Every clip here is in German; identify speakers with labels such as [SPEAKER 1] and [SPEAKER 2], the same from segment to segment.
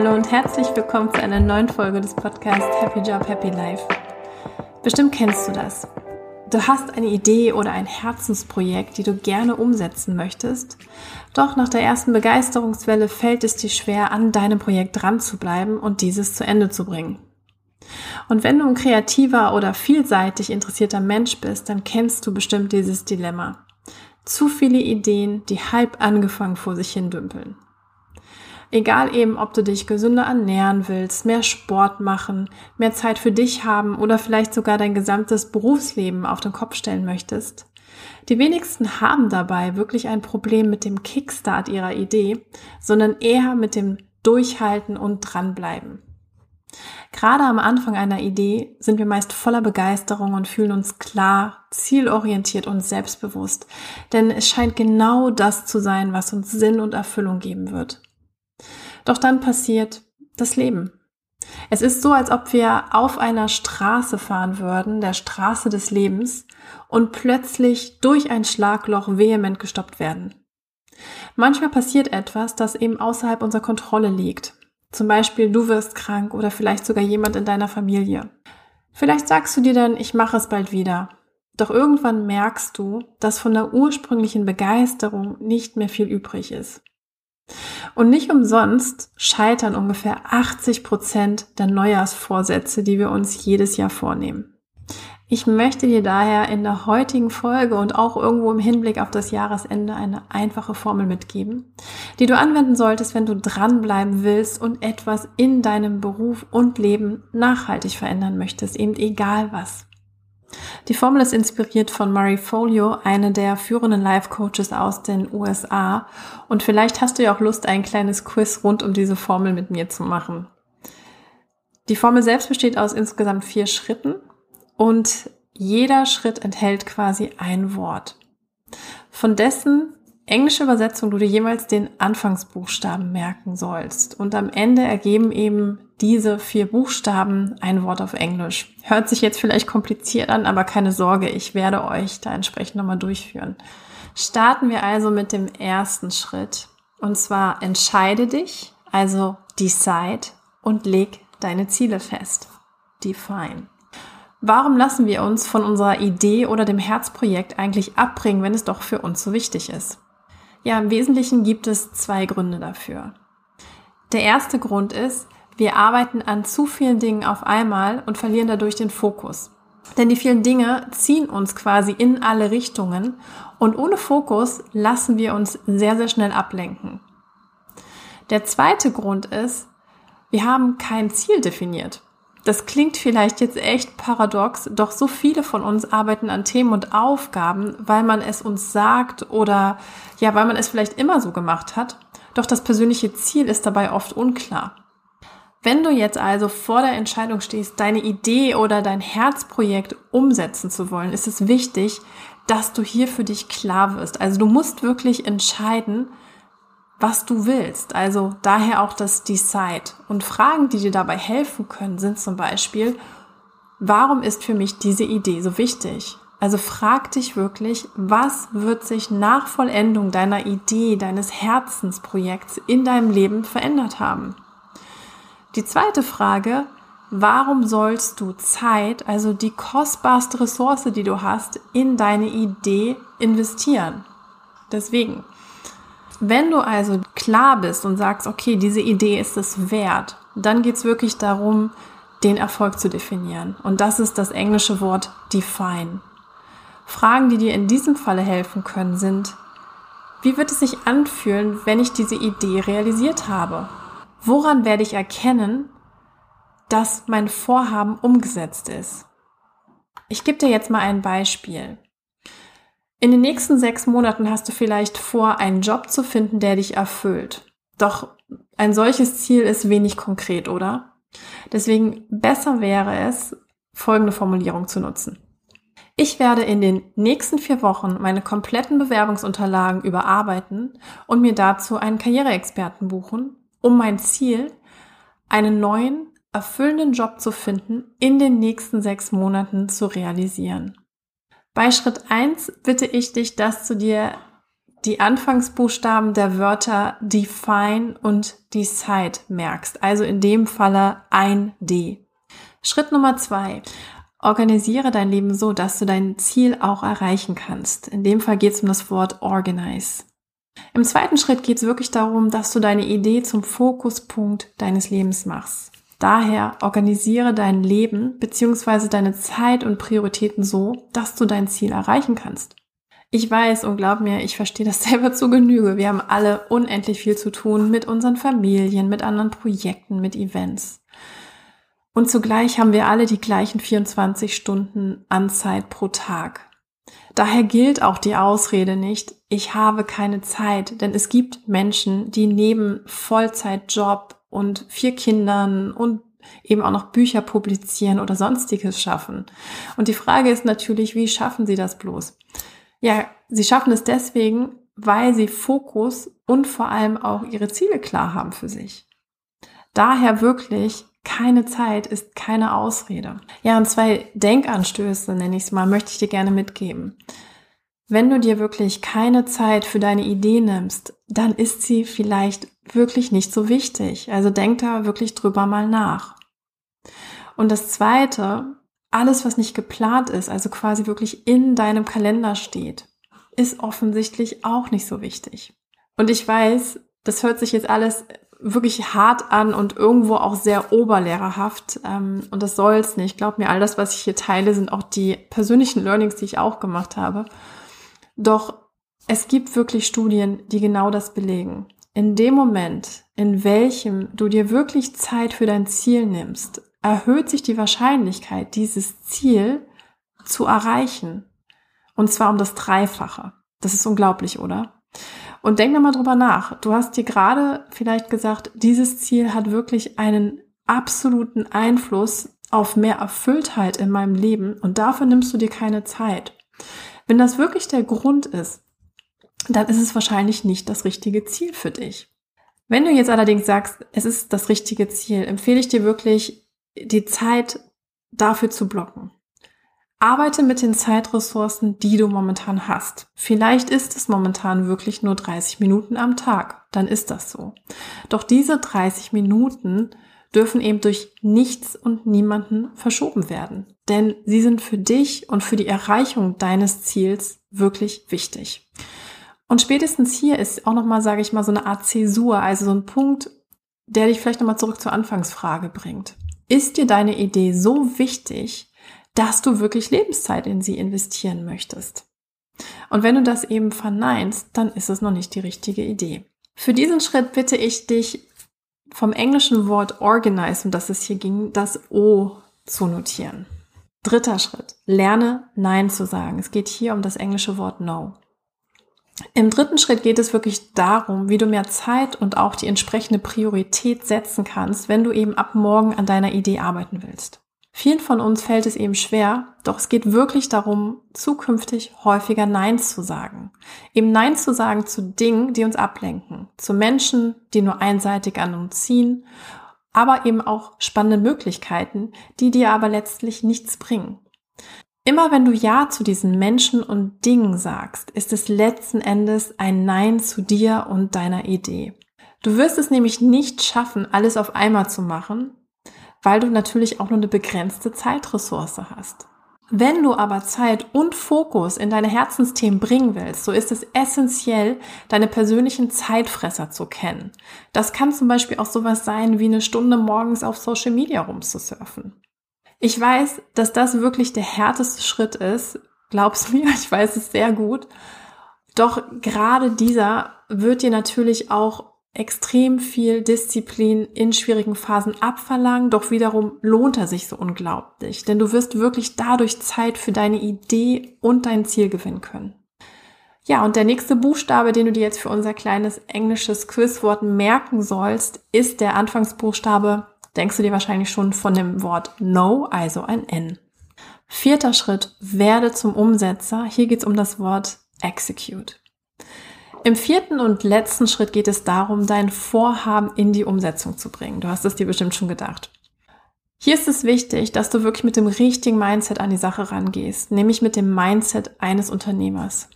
[SPEAKER 1] Hallo und herzlich willkommen zu einer neuen Folge des Podcasts Happy Job, Happy Life. Bestimmt kennst du das. Du hast eine Idee oder ein Herzensprojekt, die du gerne umsetzen möchtest, doch nach der ersten Begeisterungswelle fällt es dir schwer, an deinem Projekt dran zu bleiben und dieses zu Ende zu bringen. Und wenn du ein kreativer oder vielseitig interessierter Mensch bist, dann kennst du bestimmt dieses Dilemma. Zu viele Ideen, die halb angefangen vor sich hin dümpeln. Egal eben, ob du dich gesünder ernähren willst, mehr Sport machen, mehr Zeit für dich haben oder vielleicht sogar dein gesamtes Berufsleben auf den Kopf stellen möchtest. Die wenigsten haben dabei wirklich ein Problem mit dem Kickstart ihrer Idee, sondern eher mit dem Durchhalten und dranbleiben. Gerade am Anfang einer Idee sind wir meist voller Begeisterung und fühlen uns klar, zielorientiert und selbstbewusst, denn es scheint genau das zu sein, was uns Sinn und Erfüllung geben wird. Doch dann passiert das Leben. Es ist so, als ob wir auf einer Straße fahren würden, der Straße des Lebens, und plötzlich durch ein Schlagloch vehement gestoppt werden. Manchmal passiert etwas, das eben außerhalb unserer Kontrolle liegt. Zum Beispiel du wirst krank oder vielleicht sogar jemand in deiner Familie. Vielleicht sagst du dir dann, ich mache es bald wieder. Doch irgendwann merkst du, dass von der ursprünglichen Begeisterung nicht mehr viel übrig ist. Und nicht umsonst scheitern ungefähr 80 Prozent der Neujahrsvorsätze, die wir uns jedes Jahr vornehmen. Ich möchte dir daher in der heutigen Folge und auch irgendwo im Hinblick auf das Jahresende eine einfache Formel mitgeben, die du anwenden solltest, wenn du dranbleiben willst und etwas in deinem Beruf und Leben nachhaltig verändern möchtest, eben egal was. Die Formel ist inspiriert von Murray Folio, eine der führenden Life Coaches aus den USA. Und vielleicht hast du ja auch Lust, ein kleines Quiz rund um diese Formel mit mir zu machen. Die Formel selbst besteht aus insgesamt vier Schritten und jeder Schritt enthält quasi ein Wort. Von dessen englische Übersetzung du dir jeweils den Anfangsbuchstaben merken sollst. Und am Ende ergeben eben diese vier Buchstaben ein Wort auf Englisch. Hört sich jetzt vielleicht kompliziert an, aber keine Sorge, ich werde euch da entsprechend nochmal durchführen. Starten wir also mit dem ersten Schritt. Und zwar entscheide dich, also decide und leg deine Ziele fest. Define. Warum lassen wir uns von unserer Idee oder dem Herzprojekt eigentlich abbringen, wenn es doch für uns so wichtig ist? Ja, im Wesentlichen gibt es zwei Gründe dafür. Der erste Grund ist, wir arbeiten an zu vielen Dingen auf einmal und verlieren dadurch den Fokus. Denn die vielen Dinge ziehen uns quasi in alle Richtungen und ohne Fokus lassen wir uns sehr, sehr schnell ablenken. Der zweite Grund ist, wir haben kein Ziel definiert. Das klingt vielleicht jetzt echt paradox, doch so viele von uns arbeiten an Themen und Aufgaben, weil man es uns sagt oder ja, weil man es vielleicht immer so gemacht hat. Doch das persönliche Ziel ist dabei oft unklar. Wenn du jetzt also vor der Entscheidung stehst, deine Idee oder dein Herzprojekt umsetzen zu wollen, ist es wichtig, dass du hier für dich klar wirst. Also du musst wirklich entscheiden, was du willst. Also daher auch das Decide. Und Fragen, die dir dabei helfen können, sind zum Beispiel, warum ist für mich diese Idee so wichtig? Also frag dich wirklich, was wird sich nach Vollendung deiner Idee, deines Herzensprojekts in deinem Leben verändert haben? Die zweite Frage, warum sollst du Zeit, also die kostbarste Ressource, die du hast, in deine Idee investieren? Deswegen, wenn du also klar bist und sagst, okay, diese Idee ist es wert, dann geht's wirklich darum, den Erfolg zu definieren. Und das ist das englische Wort define. Fragen, die dir in diesem Falle helfen können, sind, wie wird es sich anfühlen, wenn ich diese Idee realisiert habe? Woran werde ich erkennen, dass mein Vorhaben umgesetzt ist? Ich gebe dir jetzt mal ein Beispiel. In den nächsten sechs Monaten hast du vielleicht vor, einen Job zu finden, der dich erfüllt. Doch ein solches Ziel ist wenig konkret, oder? Deswegen besser wäre es, folgende Formulierung zu nutzen. Ich werde in den nächsten vier Wochen meine kompletten Bewerbungsunterlagen überarbeiten und mir dazu einen Karriereexperten buchen, um mein Ziel, einen neuen, erfüllenden Job zu finden, in den nächsten sechs Monaten zu realisieren. Bei Schritt eins bitte ich dich, dass du dir die Anfangsbuchstaben der Wörter define und decide merkst. Also in dem Falle ein D. Schritt Nummer zwei. Organisiere dein Leben so, dass du dein Ziel auch erreichen kannst. In dem Fall geht es um das Wort organize. Im zweiten Schritt geht es wirklich darum, dass du deine Idee zum Fokuspunkt deines Lebens machst. Daher organisiere dein Leben bzw. deine Zeit und Prioritäten so, dass du dein Ziel erreichen kannst. Ich weiß und glaub mir, ich verstehe das selber zu Genüge. Wir haben alle unendlich viel zu tun mit unseren Familien, mit anderen Projekten, mit Events. Und zugleich haben wir alle die gleichen 24 Stunden Anzeit pro Tag. Daher gilt auch die Ausrede nicht, ich habe keine Zeit, denn es gibt Menschen, die neben Vollzeitjob und vier Kindern und eben auch noch Bücher publizieren oder sonstiges schaffen. Und die Frage ist natürlich, wie schaffen sie das bloß? Ja, sie schaffen es deswegen, weil sie Fokus und vor allem auch ihre Ziele klar haben für sich. Daher wirklich keine Zeit ist keine Ausrede. Ja, und zwei Denkanstöße, nenne ich es mal, möchte ich dir gerne mitgeben. Wenn du dir wirklich keine Zeit für deine Idee nimmst, dann ist sie vielleicht wirklich nicht so wichtig. Also denk da wirklich drüber mal nach. Und das zweite, alles, was nicht geplant ist, also quasi wirklich in deinem Kalender steht, ist offensichtlich auch nicht so wichtig. Und ich weiß, das hört sich jetzt alles wirklich hart an und irgendwo auch sehr oberlehrerhaft. Ähm, und das soll's nicht. Glaub mir, all das, was ich hier teile, sind auch die persönlichen Learnings, die ich auch gemacht habe. Doch es gibt wirklich Studien, die genau das belegen. In dem Moment, in welchem du dir wirklich Zeit für dein Ziel nimmst, erhöht sich die Wahrscheinlichkeit, dieses Ziel zu erreichen. Und zwar um das Dreifache. Das ist unglaublich, oder? Und denk mal drüber nach. Du hast dir gerade vielleicht gesagt, dieses Ziel hat wirklich einen absoluten Einfluss auf mehr Erfülltheit in meinem Leben und dafür nimmst du dir keine Zeit. Wenn das wirklich der Grund ist, dann ist es wahrscheinlich nicht das richtige Ziel für dich. Wenn du jetzt allerdings sagst, es ist das richtige Ziel, empfehle ich dir wirklich, die Zeit dafür zu blocken. Arbeite mit den Zeitressourcen, die du momentan hast. Vielleicht ist es momentan wirklich nur 30 Minuten am Tag. Dann ist das so. Doch diese 30 Minuten dürfen eben durch nichts und niemanden verschoben werden. Denn sie sind für dich und für die Erreichung deines Ziels wirklich wichtig. Und spätestens hier ist auch nochmal, sage ich mal, so eine Art Zäsur, also so ein Punkt, der dich vielleicht nochmal zurück zur Anfangsfrage bringt. Ist dir deine Idee so wichtig, dass du wirklich Lebenszeit in sie investieren möchtest. Und wenn du das eben verneinst, dann ist es noch nicht die richtige Idee. Für diesen Schritt bitte ich dich vom englischen Wort organize, um das es hier ging, das O zu notieren. Dritter Schritt. Lerne Nein zu sagen. Es geht hier um das englische Wort No. Im dritten Schritt geht es wirklich darum, wie du mehr Zeit und auch die entsprechende Priorität setzen kannst, wenn du eben ab morgen an deiner Idee arbeiten willst. Vielen von uns fällt es eben schwer, doch es geht wirklich darum, zukünftig häufiger Nein zu sagen. Eben Nein zu sagen zu Dingen, die uns ablenken, zu Menschen, die nur einseitig an uns ziehen, aber eben auch spannende Möglichkeiten, die dir aber letztlich nichts bringen. Immer wenn du Ja zu diesen Menschen und Dingen sagst, ist es letzten Endes ein Nein zu dir und deiner Idee. Du wirst es nämlich nicht schaffen, alles auf einmal zu machen, weil du natürlich auch nur eine begrenzte Zeitressource hast. Wenn du aber Zeit und Fokus in deine Herzensthemen bringen willst, so ist es essentiell, deine persönlichen Zeitfresser zu kennen. Das kann zum Beispiel auch sowas sein, wie eine Stunde morgens auf Social Media rumzusurfen. Ich weiß, dass das wirklich der härteste Schritt ist. Glaub's mir, ich weiß es sehr gut. Doch gerade dieser wird dir natürlich auch extrem viel Disziplin in schwierigen Phasen abverlangen, doch wiederum lohnt er sich so unglaublich, denn du wirst wirklich dadurch Zeit für deine Idee und dein Ziel gewinnen können. Ja, und der nächste Buchstabe, den du dir jetzt für unser kleines englisches Quizwort merken sollst, ist der Anfangsbuchstabe, denkst du dir wahrscheinlich schon von dem Wort No, also ein N. Vierter Schritt, werde zum Umsetzer. Hier geht es um das Wort Execute. Im vierten und letzten Schritt geht es darum, dein Vorhaben in die Umsetzung zu bringen. Du hast es dir bestimmt schon gedacht. Hier ist es wichtig, dass du wirklich mit dem richtigen Mindset an die Sache rangehst, nämlich mit dem Mindset eines Unternehmers.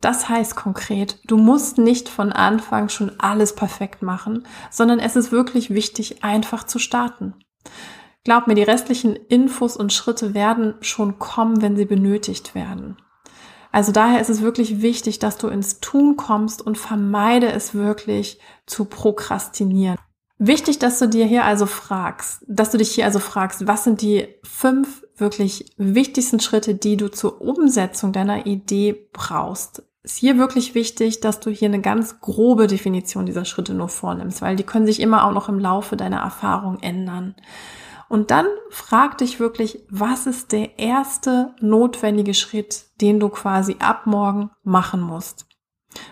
[SPEAKER 1] Das heißt konkret, du musst nicht von Anfang schon alles perfekt machen, sondern es ist wirklich wichtig, einfach zu starten. Glaub mir, die restlichen Infos und Schritte werden schon kommen, wenn sie benötigt werden. Also daher ist es wirklich wichtig, dass du ins Tun kommst und vermeide es wirklich zu prokrastinieren. Wichtig, dass du dir hier also fragst, dass du dich hier also fragst, was sind die fünf wirklich wichtigsten Schritte, die du zur Umsetzung deiner Idee brauchst. Ist hier wirklich wichtig, dass du hier eine ganz grobe Definition dieser Schritte nur vornimmst, weil die können sich immer auch noch im Laufe deiner Erfahrung ändern. Und dann frag dich wirklich, was ist der erste notwendige Schritt, den du quasi ab morgen machen musst.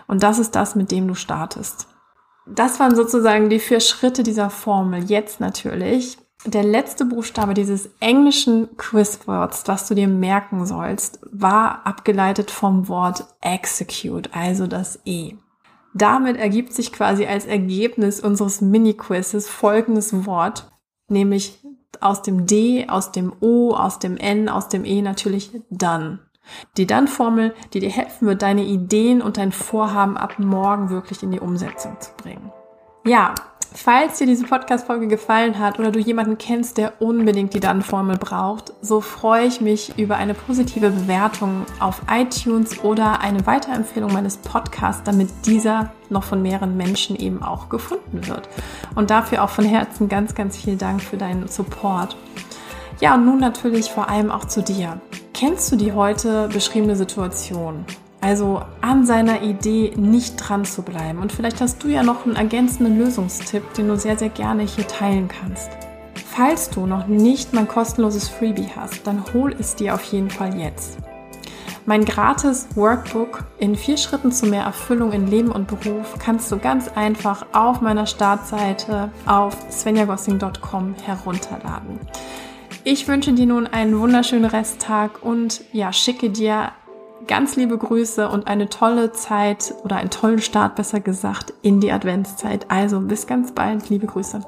[SPEAKER 1] Und das ist das, mit dem du startest. Das waren sozusagen die vier Schritte dieser Formel. Jetzt natürlich der letzte Buchstabe dieses englischen Quizworts, was du dir merken sollst, war abgeleitet vom Wort execute, also das E. Damit ergibt sich quasi als Ergebnis unseres Mini-Quizzes folgendes Wort, nämlich aus dem D, aus dem O, aus dem N, aus dem E natürlich done. Die Dann-Formel, die dir helfen wird, deine Ideen und dein Vorhaben ab morgen wirklich in die Umsetzung zu bringen. Ja, falls dir diese Podcast-Folge gefallen hat oder du jemanden kennst, der unbedingt die Dann-Formel braucht, so freue ich mich über eine positive Bewertung auf iTunes oder eine Weiterempfehlung meines Podcasts, damit dieser noch von mehreren Menschen eben auch gefunden wird. Und dafür auch von Herzen ganz, ganz viel Dank für deinen Support. Ja, und nun natürlich vor allem auch zu dir. Kennst du die heute beschriebene Situation? Also an seiner Idee nicht dran zu bleiben. Und vielleicht hast du ja noch einen ergänzenden Lösungstipp, den du sehr, sehr gerne hier teilen kannst. Falls du noch nicht mein kostenloses Freebie hast, dann hol es dir auf jeden Fall jetzt. Mein gratis Workbook in vier Schritten zu mehr Erfüllung in Leben und Beruf kannst du ganz einfach auf meiner Startseite auf svenjagossing.com herunterladen. Ich wünsche dir nun einen wunderschönen Resttag und ja, schicke dir ganz liebe Grüße und eine tolle Zeit oder einen tollen Start besser gesagt in die Adventszeit. Also bis ganz bald, liebe Grüße.